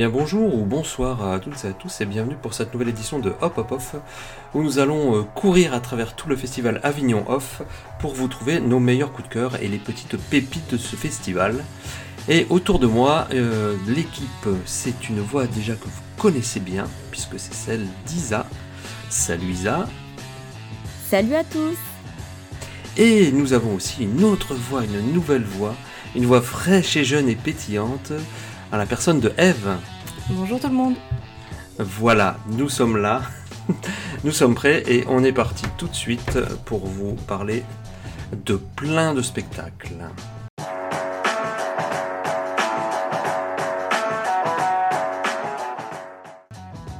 bien bonjour ou bonsoir à toutes et à tous et bienvenue pour cette nouvelle édition de Hop Hop Off où nous allons euh, courir à travers tout le festival Avignon Off pour vous trouver nos meilleurs coups de cœur et les petites pépites de ce festival. Et autour de moi, euh, l'équipe, c'est une voix déjà que vous connaissez bien puisque c'est celle d'Isa. Salut Isa. Salut à tous. Et nous avons aussi une autre voix, une nouvelle voix, une voix fraîche et jeune et pétillante à la personne de Eve. Bonjour tout le monde. Voilà, nous sommes là, nous sommes prêts et on est parti tout de suite pour vous parler de plein de spectacles.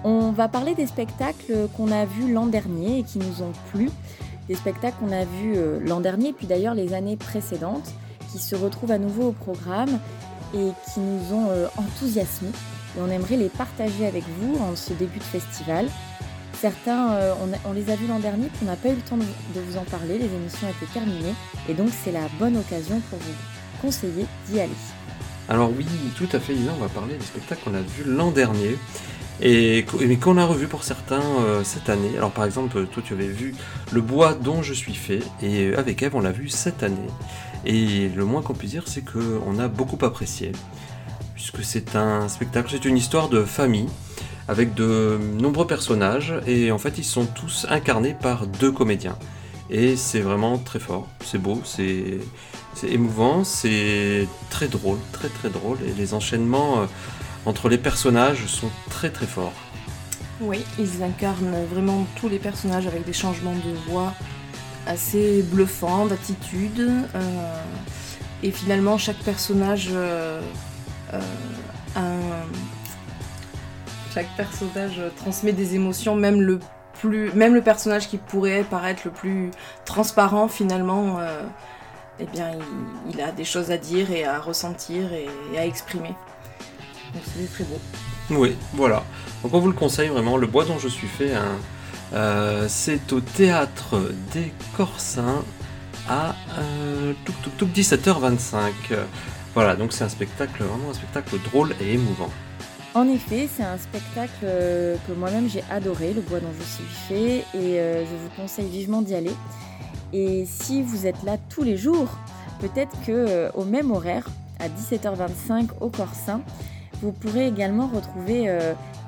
On va parler des spectacles qu'on a vus l'an dernier et qui nous ont plu. Des spectacles qu'on a vus euh, l'an dernier, puis d'ailleurs les années précédentes, qui se retrouvent à nouveau au programme et qui nous ont euh, enthousiasmés. Et on aimerait les partager avec vous en ce début de festival. Certains, euh, on, les a vus l'an dernier, puis on n'a pas eu le temps de, vous en parler. Les émissions étaient terminées. Et donc, c'est la bonne occasion pour vous conseiller d'y aller. Alors, oui, tout à fait, Lisa, on va parler des spectacles qu'on a vus l'an dernier. Et, mais qu'on a revu pour certains euh, cette année. Alors par exemple, toi tu avais vu Le bois dont je suis fait, et avec Eve on l'a vu cette année. Et le moins qu'on puisse dire, c'est qu'on a beaucoup apprécié, puisque c'est un spectacle, c'est une histoire de famille, avec de nombreux personnages, et en fait ils sont tous incarnés par deux comédiens. Et c'est vraiment très fort, c'est beau, c'est émouvant, c'est très drôle, très très drôle, et les enchaînements euh, entre les personnages sont très très forts. Oui, ils incarnent vraiment tous les personnages avec des changements de voix, assez bluffant d'attitude. Euh, et finalement, chaque personnage euh, euh, chaque personnage transmet des émotions, même le plus, même le personnage qui pourrait paraître le plus transparent finalement, eh bien, il, a des choses à dire et à ressentir et, à exprimer. Donc c'est très beau. Oui, voilà. Donc on vous le conseille vraiment. Le bois dont je suis fait, euh, c'est au théâtre des Corsins à 17h25. Euh, voilà, donc c'est un spectacle, vraiment un spectacle drôle et émouvant. En effet, c'est un spectacle euh, que moi-même j'ai adoré, Le bois dont je suis fait, et je vous conseille vivement d'y aller. Et si vous êtes là tous les jours, peut-être que au même horaire, à 17h25 au Corsin, vous pourrez également retrouver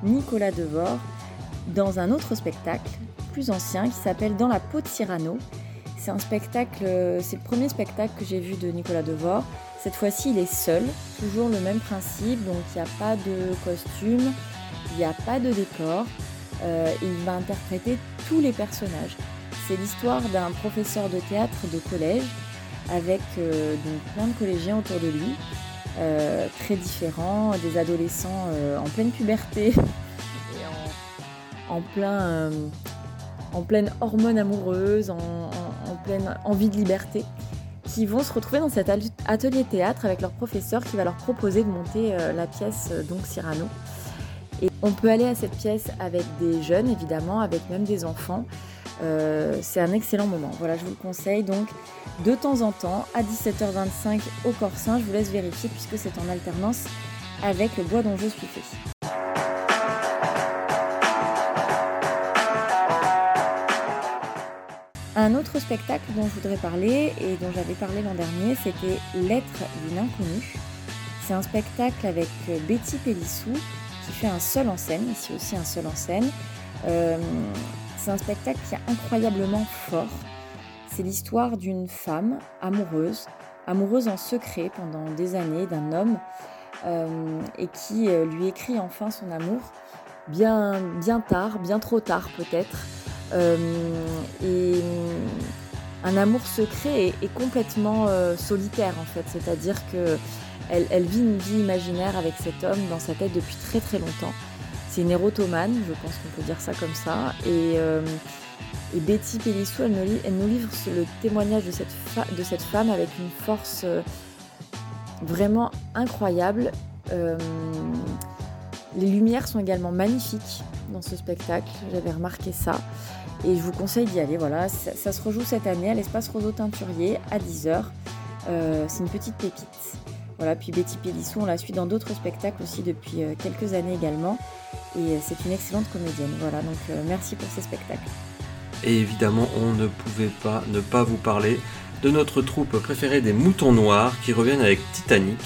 Nicolas Devor dans un autre spectacle plus ancien qui s'appelle Dans la peau de Cyrano. C'est un spectacle, c'est le premier spectacle que j'ai vu de Nicolas Devor. Cette fois-ci, il est seul, toujours le même principe, donc il n'y a pas de costume, il n'y a pas de décor. Euh, il va interpréter tous les personnages. C'est l'histoire d'un professeur de théâtre de collège avec euh, plein de collégiens autour de lui, euh, très différents, des adolescents en pleine puberté en plein, euh, en pleine hormone amoureuse, en, pleine envie de liberté, qui vont se retrouver dans cet atelier théâtre avec leur professeur qui va leur proposer de monter euh, la pièce euh, donc Cyrano. Et on peut aller à cette pièce avec des jeunes évidemment, avec même des enfants. c'est un excellent moment. Voilà, je vous le conseille donc de temps en temps à 17h25 au Corsin. Je vous laisse vérifier puisque c'est en alternance avec le bois dont je suis fait. Un autre spectacle dont je voudrais parler et dont j'avais parlé l'an dernier, c'était L'être d'une inconnue. C'est un spectacle avec Betty Pélissou qui fait un seul en scène, ici aussi un seul en scène. Euh, c'est un spectacle qui est incroyablement fort. C'est l'histoire d'une femme amoureuse, amoureuse en secret pendant des années d'un homme euh, et qui euh, lui écrit enfin son amour bien, bien tard, bien trop tard peut-être. Euh, et un amour secret est, complètement euh, solitaire en fait, c'est-à-dire que elle, vit une vie imaginaire avec cet homme dans sa tête depuis très très longtemps. C'est une érotomane, je pense qu'on peut dire ça comme ça. Et, euh, Betty Pélissou, elle, nous, livre le témoignage de cette femme avec une force vraiment incroyable. les lumières sont également magnifiques dans ce spectacle, j'avais remarqué ça. Et je vous conseille d'y aller. Voilà, ça, se rejoue cette année à l'espace Roseau Teinturier à 10h. Euh, c'est une petite pépite. Voilà, puis Betty Pélissou, on la suit dans d'autres spectacles aussi depuis quelques années également. Et c'est une excellente comédienne. Voilà, donc merci pour ces spectacles. Et évidemment, on ne pouvait pas ne pas vous parler de notre troupe préférée des moutons noirs qui reviennent avec Titanic.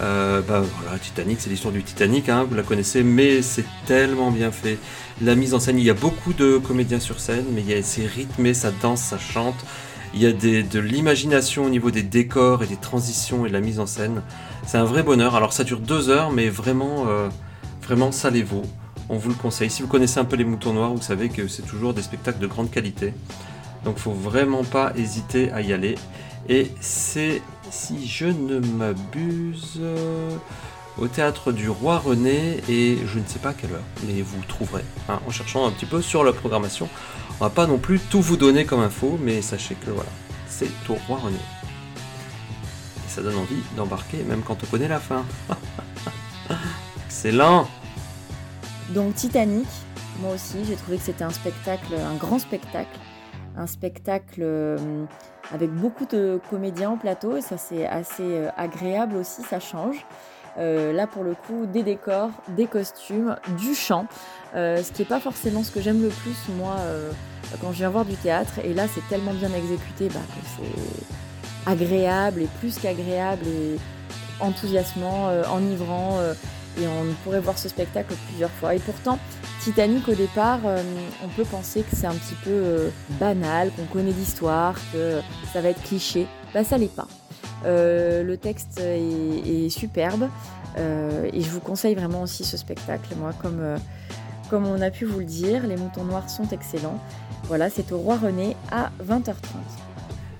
Euh, bah voilà, Titanic, c'est l'histoire du Titanic, hein, vous la connaissez, mais c'est tellement bien fait. La mise en scène, il y a beaucoup de comédiens sur scène, mais c'est rythmé, ça danse, ça chante. Il y a de l'imagination au niveau des décors et des transitions et de la mise en scène. C'est un vrai bonheur. Alors ça dure deux heures, mais vraiment, euh, vraiment ça les vaut. On vous le conseille. Si vous connaissez un peu les moutons noirs, vous savez que c'est toujours des spectacles de grande qualité. Donc faut vraiment pas hésiter à y aller. Et c'est, si je ne m'abuse, au théâtre du Roi René et je ne sais pas à quelle heure, mais vous trouverez hein, en cherchant un petit peu sur la programmation. On va pas non plus tout vous donner comme info, mais sachez que voilà, c'est au Roi René. Et ça donne envie d'embarquer même quand on connaît la fin. Excellent Donc Titanic, moi aussi j'ai trouvé que c'était un spectacle, un grand spectacle un spectacle euh, avec beaucoup de comédiens en plateau et ça c'est assez euh, agréable aussi, ça change. Euh, là pour le coup, des décors, des costumes, du chant, ce qui n'est pas forcément ce que j'aime le plus moi quand je viens voir du théâtre. Et là c'est tellement bien exécuté bah, que c'est agréable et plus qu'agréable et enthousiasmant, enivrant. Et on pourrait voir ce spectacle plusieurs fois. Et pourtant, Titanic, au départ, euh, on peut penser que c'est un petit peu euh, banal, qu'on connaît l'histoire, que ça va être cliché. Bah, ça l'est pas. Euh, le texte est, superbe et je vous conseille vraiment aussi ce spectacle. Moi, comme, comme on a pu vous le dire, les moutons noirs sont excellents. Voilà, c'est au Roi René à 20h30.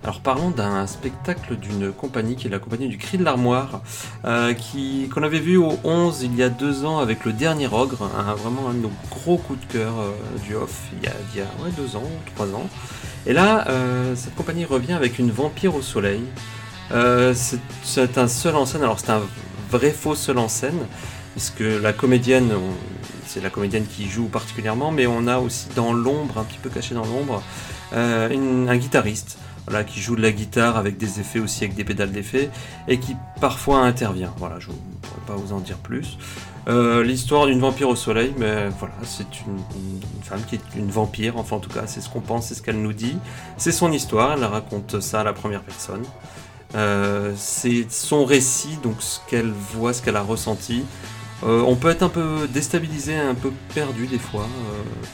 Alors parlons d'un spectacle d'une compagnie qui est la compagnie du Cri de l'Armoire, euh, qu'on avait vu au 11 il y a deux ans avec le dernier Ogre, vraiment un de nos gros coups de cœur euh, du off il y a, il y a deux ans, trois ans. Et là, euh, cette compagnie revient avec une vampire au soleil. c'est un seul en scène, alors c'est un vrai faux seul en scène, puisque la comédienne, c'est la comédienne qui joue particulièrement, mais on a aussi dans l'ombre, un petit peu caché dans l'ombre, un guitariste qui joue de la guitare avec des effets aussi, avec des pédales d'effet, et qui parfois intervient. Voilà, je ne pourrais pas vous en dire plus. Euh, l'histoire d'une vampire au soleil, mais voilà, c'est une, femme qui est une vampire, enfin en tout cas, c'est ce qu'on pense, c'est ce qu'elle nous dit. C'est son histoire, elle raconte ça à la première personne. Euh, c'est son récit, donc ce qu'elle voit, ce qu'elle a ressenti. Euh, on peut être un peu déstabilisé, un peu perdu des fois,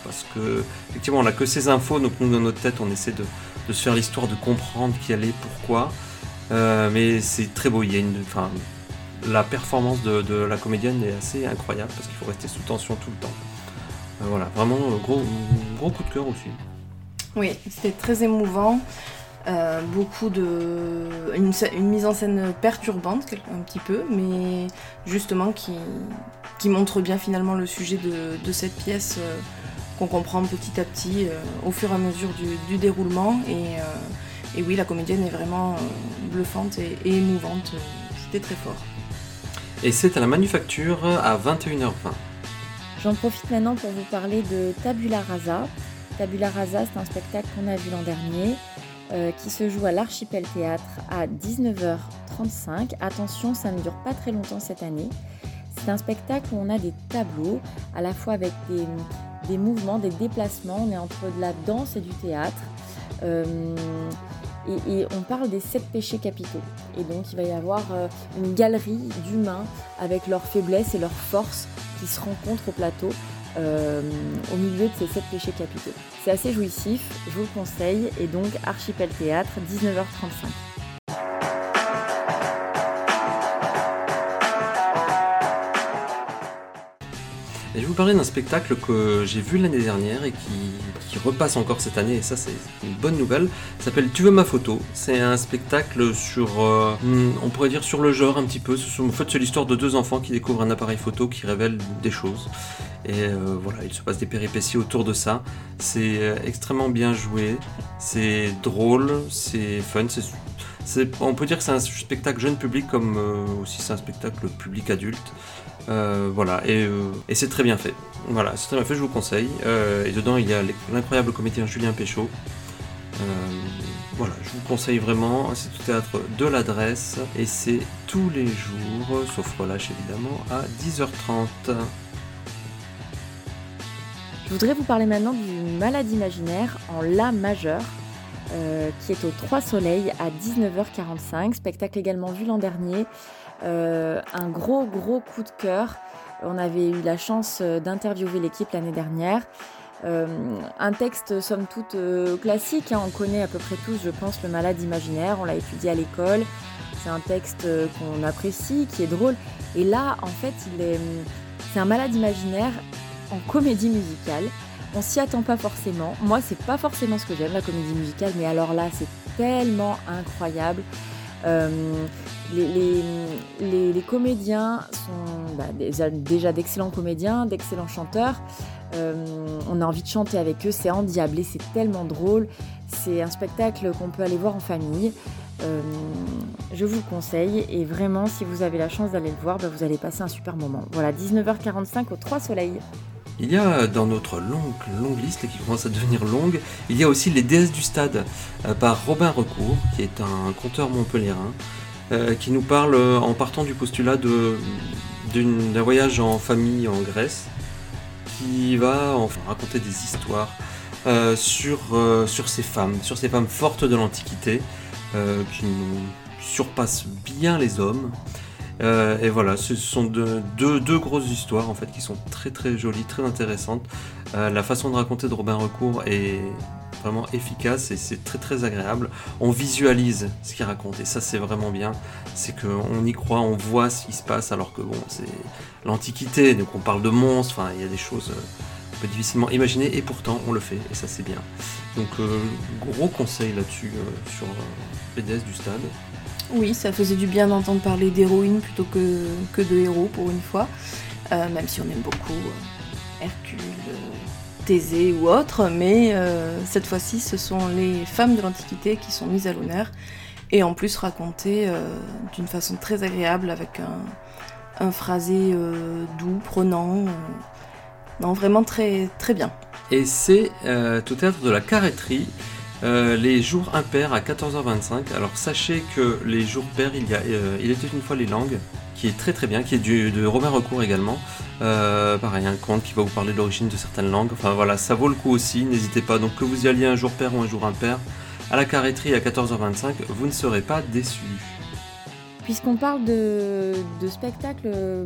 parce que effectivement on n'a que ces infos, donc nous dans notre tête on essaie de, de se faire l'histoire, de comprendre qui elle est, pourquoi. Euh, mais c'est très beau. Il y a une, enfin, la performance de, la comédienne est assez incroyable parce qu'il faut rester sous tension tout le temps. Euh, voilà, vraiment euh, gros, gros coup de cœur aussi. Oui, c'était très émouvant. beaucoup de. Une, mise en scène perturbante, un petit peu, mais justement qui, qui montre bien finalement le sujet de, cette pièce qu'on comprend petit à petit euh, au fur et à mesure du, déroulement. Euh, et, oui, la comédienne est vraiment euh, bluffante et, émouvante. C'était très fort. Et c'est à la manufacture à 21h20. J'en profite maintenant pour vous parler de Tabula Rasa. Tabula Rasa, c'est un spectacle qu'on a vu l'an dernier, qui se joue à l'Archipel Théâtre à 19h35. Attention, ça ne dure pas très longtemps cette année. C'est un spectacle où on a des tableaux, à la fois avec des, des mouvements, des déplacements. On est entre de la danse et du théâtre. Euh, et, on parle des sept péchés capitaux. Et donc il va y avoir euh, une galerie d'humains avec leurs faiblesses et leurs forces qui se rencontrent au plateau euh, au milieu de ces sept péchés capitaux. C'est assez jouissif, je vous le conseille. Et donc Archipel Théâtre, 19h35. Je vais vous parler d'un spectacle que j'ai vu l'année dernière et qui, repasse encore cette année, et ça c'est une bonne nouvelle. Ça s'appelle Tu veux ma photo. C'est un spectacle sur, euh, hmm, on pourrait dire sur le genre un petit peu. En fait, c'est l'histoire de deux enfants qui découvrent un appareil photo qui révèle des choses. Et euh, voilà, il se passe des péripéties autour de ça. C'est euh, extrêmement bien joué, c'est drôle, c'est fun, on peut dire que c'est un spectacle jeune public comme aussi c'est un spectacle public adulte. Euh, voilà, euh, et, c'est très bien fait. Voilà, c'est très bien fait, je vous conseille. Euh, et dedans, il y a l'incroyable comédien Julien Péchaud. voilà, je vous conseille vraiment, c'est au théâtre de l'adresse et c'est tous les jours, sauf relâche évidemment, à 10h30. Je voudrais vous parler maintenant du Malade imaginaire en La majeur, qui est au Trois Soleils à 19h45, spectacle également vu l'an dernier. Euh, un gros gros coup de cœur. On avait eu la chance d'interviewer l'équipe l'année dernière. Euh, un texte somme toute classique, hein. on connaît à peu près tous, je pense, le malade imaginaire, on l'a étudié à l'école. C'est un texte qu'on apprécie, qui est drôle. Et là, en fait, c'est un malade imaginaire en comédie musicale. On s'y attend pas forcément. Moi, c'est pas forcément ce que j'aime, la comédie musicale, mais alors là, c'est tellement incroyable. Euh, les, comédiens sont bah, déjà, d'excellents comédiens, d'excellents chanteurs. Euh, on a envie de chanter avec eux, c'est endiablé, c'est tellement drôle. C'est un spectacle qu'on peut aller voir en famille. Euh, je vous le conseille et vraiment si vous avez la chance d'aller le voir, bah, vous allez passer un super moment. Voilà, 19h45 au 3 Soleils. Il y a dans notre longue, longue liste qui commence à devenir longue, il y a aussi Les déesses du stade euh, par Robin Recourt, qui est un conteur montpelliérain, euh, qui nous parle euh, en partant du postulat d'un voyage en famille en Grèce, qui va enfin, raconter des histoires sur, sur ces femmes, sur ces femmes fortes de l'Antiquité, qui nous surpassent bien les hommes. Euh, et voilà, ce sont deux, grosses histoires en fait qui sont très très jolies, très intéressantes. Euh, la façon de raconter de Robin Recourt est vraiment efficace et c'est très très agréable. On visualise ce qu'il raconte et ça c'est vraiment bien. C'est qu'on y croit, on voit ce qui se passe alors que bon, c'est l'Antiquité, donc on parle de monstres, enfin il y a des choses qu'on euh, peut difficilement imaginer et pourtant on le fait et ça c'est bien. Donc gros conseil là-dessus sur PDS du stade. Oui, ça faisait du bien d'entendre parler d'héroïne plutôt que, de héros pour une fois, euh, même si on aime beaucoup euh, Hercule, euh, Thésée ou autre, mais cette fois-ci ce sont les femmes de l'Antiquité qui sont mises à l'honneur et en plus racontées d'une façon très agréable avec un, un phrasé doux, prenant, non vraiment très, très bien. Et c'est tout théâtre de la carretterie euh, les jours impairs à 14h25. Alors sachez que les jours pairs, il y a euh, Il était une fois les langues, qui est très très bien, qui est du, de Romain Recourt également. Euh, pareil, un conte qui va vous parler de l'origine de certaines langues. Enfin voilà, ça vaut le coup aussi, n'hésitez pas. Donc que vous y alliez un jour pair ou un jour impair, à la carretterie à 14h25, vous ne serez pas déçus. Puisqu'on parle de spectacles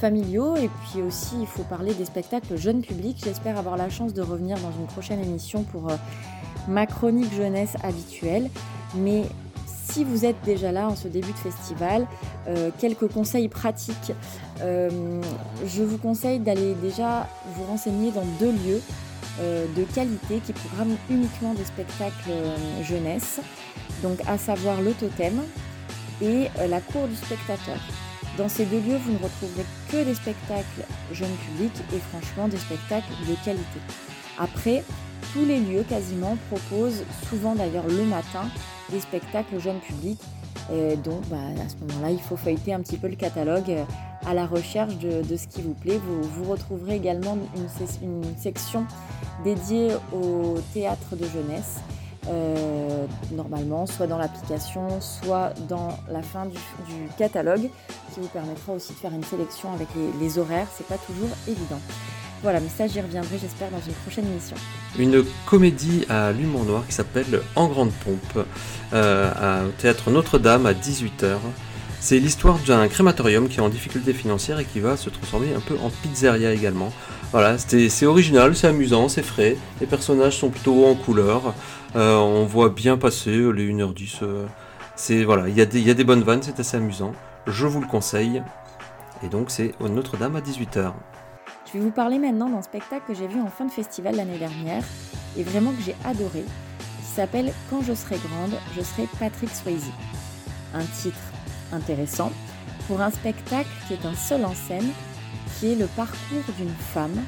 familiaux et puis aussi il faut parler des spectacles jeunes publics. J'espère avoir la chance de revenir dans une prochaine émission pour ma chronique jeunesse habituelle. Mais si vous êtes déjà là en ce début de festival, euh, quelques conseils pratiques. Euh, je vous conseille d'aller déjà vous renseigner dans deux lieux euh, de qualité qui programment uniquement des spectacles jeunesse, donc à savoir le totem et la cour du spectateur. Dans ces deux lieux, vous ne retrouverez que des spectacles jeunes publics et franchement des spectacles de qualité. Après, tous les lieux quasiment proposent, souvent d'ailleurs le matin, des spectacles jeunes publics. Et donc bah, à ce moment-là, il faut feuilleter un petit peu le catalogue euh, à la recherche de, ce qui vous plaît. Vous, retrouverez également une, section dédiée au théâtre de jeunesse. Euh, normalement, soit dans l'application, soit dans la fin du, catalogue, qui vous permettra aussi de faire une sélection avec les, les horaires. C'est pas toujours évident. Voilà, mais ça j'y reviendrai j'espère dans une prochaine émission. Une comédie à l'humour noir qui s'appelle En grande pompe euh, au théâtre Notre-Dame à 18h. C'est l'histoire d'un crématorium qui est en difficulté financière et qui va se transformer un peu en pizzeria également. Voilà, c'est original, c'est amusant, c'est frais. Les personnages sont plutôt en couleur. Euh, on voit bien passer les 1h10. Euh, c'est voilà, il y, a des bonnes vannes, c'est assez amusant. Je vous le conseille. Et donc c'est Notre-Dame à 18h. Je vais vous parler maintenant d'un spectacle que j'ai vu en fin de festival l'année dernière et vraiment que j'ai adoré, qui s'appelle Quand je serai grande, je serai Patrick Swayze. Un titre intéressant pour un spectacle qui est un seul en scène, qui est le parcours d'une femme,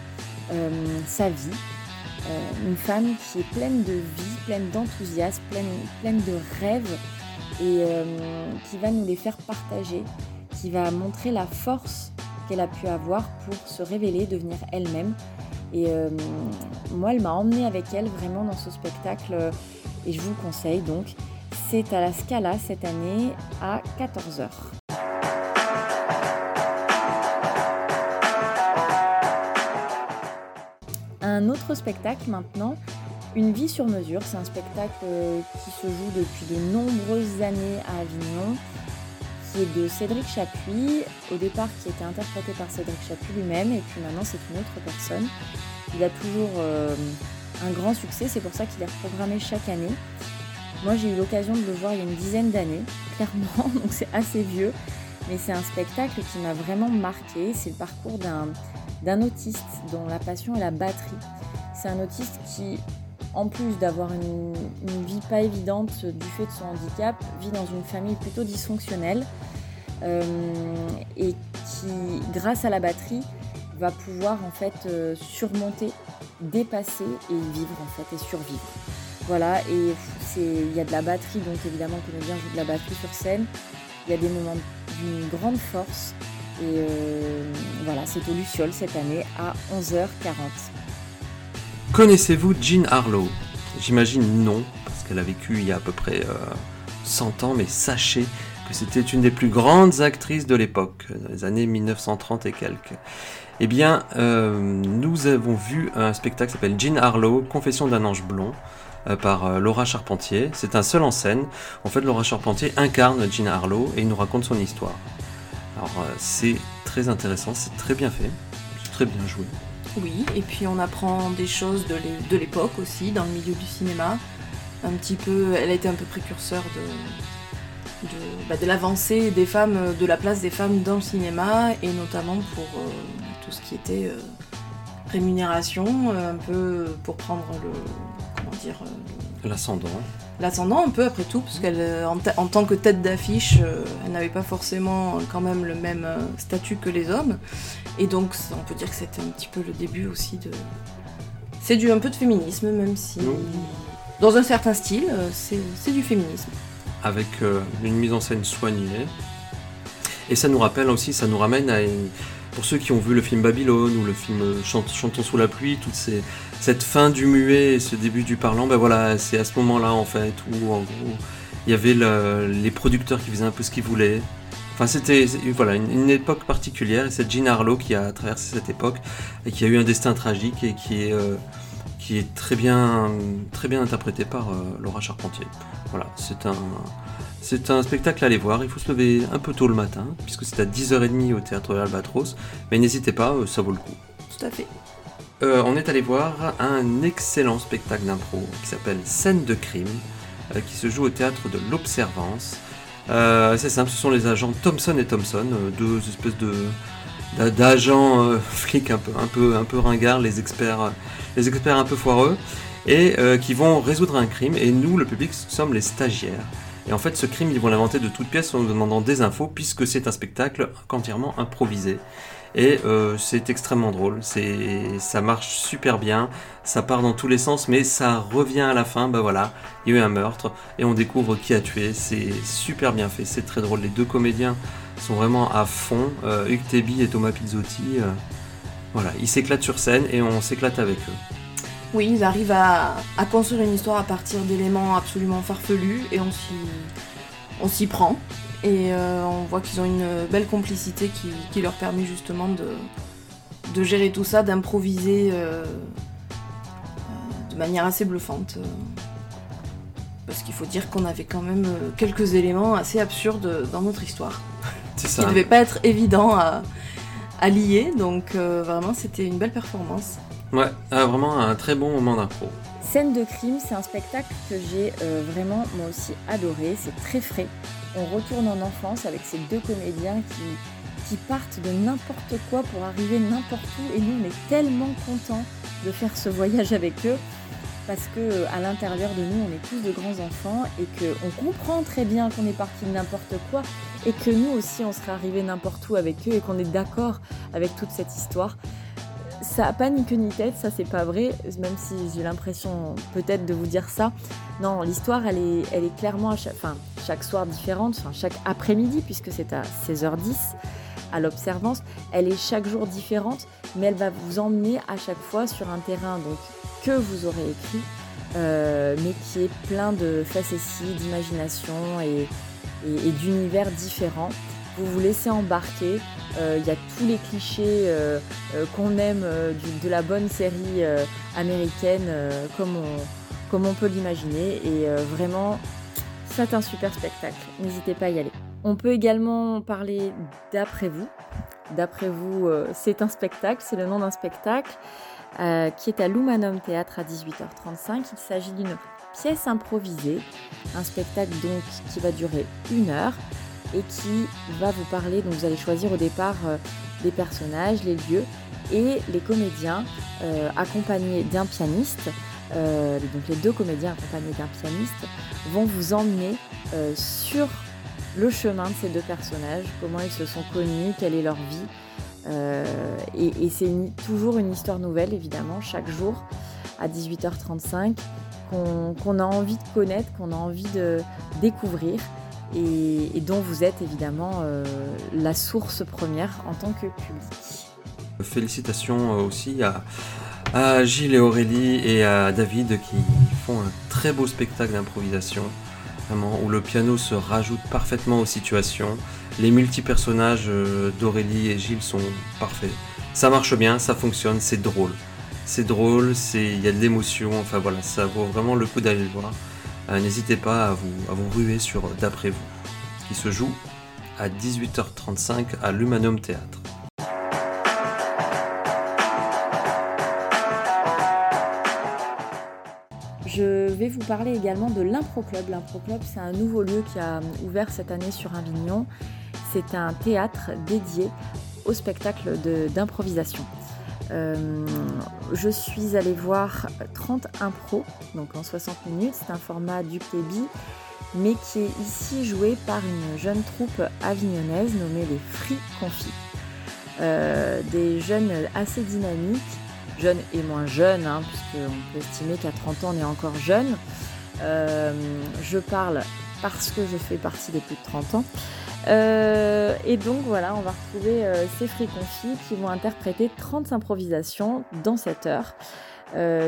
euh, sa vie, euh, une femme qui est pleine de vie, pleine d'enthousiasme, pleine, de rêves et euh, qui va nous les faire partager, qui va montrer la force qu'elle a pu avoir pour se révéler, devenir elle-même. Et euh, moi, elle m'a emmenée avec elle vraiment dans ce spectacle. Et je vous le conseille donc. C'est à la Scala cette année à 14h. Un autre spectacle maintenant, Une vie sur mesure. C'est un spectacle euh, qui se joue depuis de nombreuses années à Avignon, de Cédric Chapuis, au départ qui était interprété par Cédric Chapuis lui-même, et puis maintenant c'est une autre personne. Il a toujours euh, un grand succès, c'est pour ça qu'il est reprogrammé chaque année. Moi j'ai eu l'occasion de le voir il y a une dizaine d'années, clairement, donc c'est assez vieux, mais c'est un spectacle qui m'a vraiment marqué. C'est le parcours d'un d'un autiste dont la passion est la batterie. C'est un autiste qui, en plus d'avoir une, vie pas évidente du fait de son handicap, vit dans une famille plutôt dysfonctionnelle euh, et qui, grâce à la batterie, va pouvoir en fait euh, surmonter, dépasser et vivre en fait et survivre. Voilà, et il y a de la batterie, donc évidemment aime bien jouer de la batterie sur scène. Il y a des moments d'une grande force, et euh, voilà, c'est au Luciole cette année à 11h40. Connaissez-vous Jean Harlow? J'imagine non, parce qu'elle a vécu il y a à peu près 100 euh, ans, mais sachez que c'était une des plus grandes actrices de l'époque, dans les années 1930 et quelques. Eh bien, euh, nous avons vu un spectacle qui s'appelle Jean Harlow, Confession d'un ange blond, par Laura Charpentier. C'est un seul en scène. En fait, Laura Charpentier incarne Jean Harlow et il nous raconte son histoire. Alors euh, c'est très intéressant, c'est très bien fait, c'est très bien joué. Oui, et puis on apprend des choses de l'époque aussi, dans le milieu du cinéma. Un petit peu, elle a été un peu précurseur de, bah, l'avancée des femmes, de la place des femmes dans le cinéma, et notamment pour euh, tout ce qui était euh, rémunération, un peu pour prendre le. comment dire L'ascendant l'ascendant un peu après tout, parce qu'elle, euh, en, tant que tête d'affiche, euh, elle n'avait pas forcément quand même le même euh, statut que les hommes. Et donc on peut dire que c'était un petit peu le début aussi de... C'est du un peu de féminisme, même si... Dans un certain style, c'est du féminisme. Avec une mise en scène soignée. Et ça nous rappelle aussi, ça nous ramène à Pour ceux qui ont vu le film Babylone ou le film Chantons sous la pluie, toutes ces cette fin du muet et ce début du parlant, ben voilà, c'est à ce moment-là en fait où en gros il y avait les producteurs qui faisaient un peu ce qu'ils voulaient. Enfin, c'était voilà une, époque particulière et c'est Jean Harlow qui a traversé cette époque et qui a eu un destin tragique et qui est euh, qui est très bien très bien interprété par euh, Laura Charpentier. Voilà, c'est un c'est un spectacle à aller voir. Il faut se lever un peu tôt le matin puisque c'est à 10h30 au théâtre Albatros, mais n'hésitez pas, euh, ça vaut le coup. Tout à fait. Euh, on est allé voir un excellent spectacle d'impro qui s'appelle Scène de crime, euh, qui se joue au théâtre de l'Observance. Euh, c'est simple, ce sont les agents Thompson et Thompson, deux espèces de d'agents flics un peu, un peu, un peu ringards, les experts, les experts un peu foireux, et qui vont résoudre un crime. Et nous, le public, sommes les stagiaires. Et en fait, ce crime, ils vont l'inventer de toutes pièces en nous demandant des infos, puisque c'est un spectacle entièrement improvisé. Et euh, c'est extrêmement drôle, ça marche super bien, ça part dans tous les sens, mais ça revient à la fin, bah voilà, il y a eu un meurtre, et on découvre qui a tué, c'est super bien fait, c'est très drôle, les deux comédiens sont vraiment à fond, euh, Hugues Tebi et Thomas Pizzotti, euh, voilà, ils s'éclatent sur scène et on s'éclate avec eux. Oui, ils arrivent à, construire une histoire à partir d'éléments absolument farfelus, et on s'y prend. Et euh, on voit qu'ils ont une belle complicité qui, leur permet justement de, gérer tout ça, d'improviser euh, de manière assez bluffante. Parce qu'il faut dire qu'on avait quand même quelques éléments assez absurdes dans notre histoire. C'est ça. Qui ne devaient pas être évidents à, lier, donc euh, vraiment c'était une belle performance. Ouais, vraiment un très bon moment d'impro. Scène de crime, c'est un spectacle que j'ai vraiment moi aussi adoré, c'est très frais on retourne en enfance avec ces deux comédiens qui, partent de n'importe quoi pour arriver n'importe où. Et nous, on est tellement contents de faire ce voyage avec eux parce que à l'intérieur de nous, on est tous de grands enfants et qu'on comprend très bien qu'on est parti de n'importe quoi et que nous aussi, on serait arrivé n'importe où avec eux et qu'on est d'accord avec toute cette histoire ça n'a pas ni queue ni tête, ça c'est pas vrai, même si j'ai l'impression peut-être de vous dire ça. Non, l'histoire elle est, elle est clairement à chaque, chaque soir différente, enfin, chaque après-midi, puisque c'est à 16h10 à l'observance. Elle est chaque jour différente, mais elle va vous emmener à chaque fois sur un terrain donc, que vous aurez écrit. mais qui est plein de facéties, d'imagination et, d'univers différents. Vous vous laissez embarquer. Il y a tous les clichés qu'on aime de la bonne série américaine, comme on, peut l'imaginer. Et vraiment, c'est un super spectacle. N'hésitez pas à y aller. On peut également parler d'après vous. D'après vous, euh, c'est un spectacle, c'est le nom d'un spectacle euh, qui est à l'Humanum Théâtre à 18h35. Il s'agit d'une pièce improvisée, un spectacle donc qui va durer une heure et qui va vous parler. Donc vous allez choisir au départ euh, les personnages, les lieux et les comédiens accompagnés d'un pianiste euh, donc les deux comédiens accompagnés d'un pianiste, vont vous emmener euh, sur le chemin de ces deux personnages, comment ils se sont connus, quelle est leur vie. Euh, et, c'est toujours une histoire nouvelle, évidemment, chaque jour à 18h35, qu'on a envie de connaître, qu'on a envie de découvrir. Et, dont vous êtes évidemment la source première en tant que public. Félicitations aussi à, à Gilles et Aurélie et à David qui font un très beau spectacle d'improvisation, vraiment, où le piano se rajoute parfaitement aux situations. Les multi-personnages euh, d'Aurélie et Gilles sont parfaits. Ça marche bien, ça fonctionne, c'est drôle. C'est drôle, il y a de l'émotion, enfin voilà, ça vaut vraiment le coup d'aller le voir. Euh, n'hésitez pas à vous, à vous ruer sur D'après vous, qui se joue à 18h35 à l'Humanum Théâtre. Je vais vous parler également de l'Impro Club. L'Impro Club, c'est un nouveau lieu qui a ouvert cette année sur Avignon. C'est un théâtre dédié au spectacle d'improvisation. Euh, je suis allée voir 30 impro, donc en 60 minutes. C'est un format du Kébi, mais qui est ici joué par une jeune troupe avignonnaise nommée les Free Confis. Euh, des jeunes assez dynamiques jeune et moins jeune, hein, puisqu'on peut estimer qu'à 30 ans on est encore jeune. Euh, je parle parce que je fais partie des plus de 30 ans. Euh, et donc voilà, on va retrouver euh, ces friconfis qui vont interpréter 30 improvisations dans cette heure.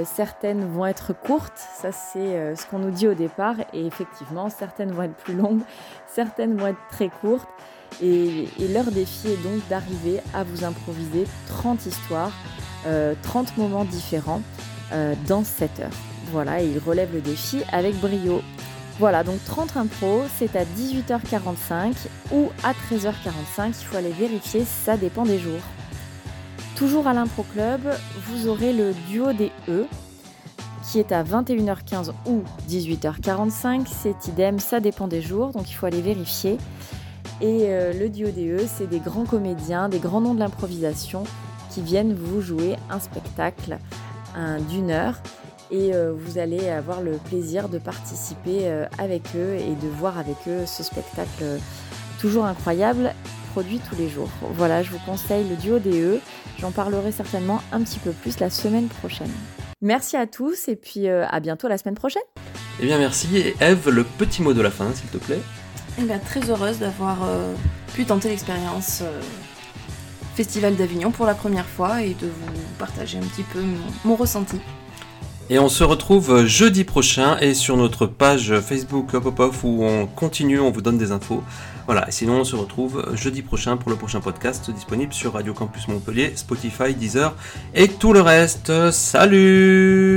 certaines vont être courtes, ça c'est ce qu'on nous dit au départ, et effectivement certaines vont être plus longues, certaines vont être très courtes, et leur défi est donc d'arriver à vous improviser 30 histoires 30 euh, moments différents euh, dans cette heure. Voilà, et il relève le défi avec brio. Voilà, donc 30 impro, c'est à 18h45 ou à 13h45, il faut aller vérifier, ça dépend des jours. Toujours à l'Impro Club, vous aurez le duo des E, qui est à 21h15 ou 18h45, c'est idem, ça dépend des jours, donc il faut aller vérifier. Et euh, le duo des E, c'est des grands comédiens, des grands noms de l'improvisation qui viennent vous jouer un spectacle d'une heure et euh, vous allez avoir le plaisir de participer euh, avec eux et de voir avec eux ce spectacle euh, toujours incroyable produit tous les jours. Voilà, je vous conseille le duo DE. J'en parlerai certainement un petit peu plus la semaine prochaine. Merci à tous et puis à bientôt la semaine prochaine. Eh bien merci et Eve, le petit mot de la fin s'il te plaît. Eh bien très heureuse d'avoir pu tenter l'expérience Festival d'Avignon pour la première fois et de vous partager un petit peu mon, ressenti. Et on se retrouve jeudi prochain et sur notre page Facebook Pop où on continue, on vous donne des infos. Voilà, sinon on se retrouve jeudi prochain pour le prochain podcast disponible sur Radio Campus Montpellier, Spotify, Deezer et tout le reste. Salut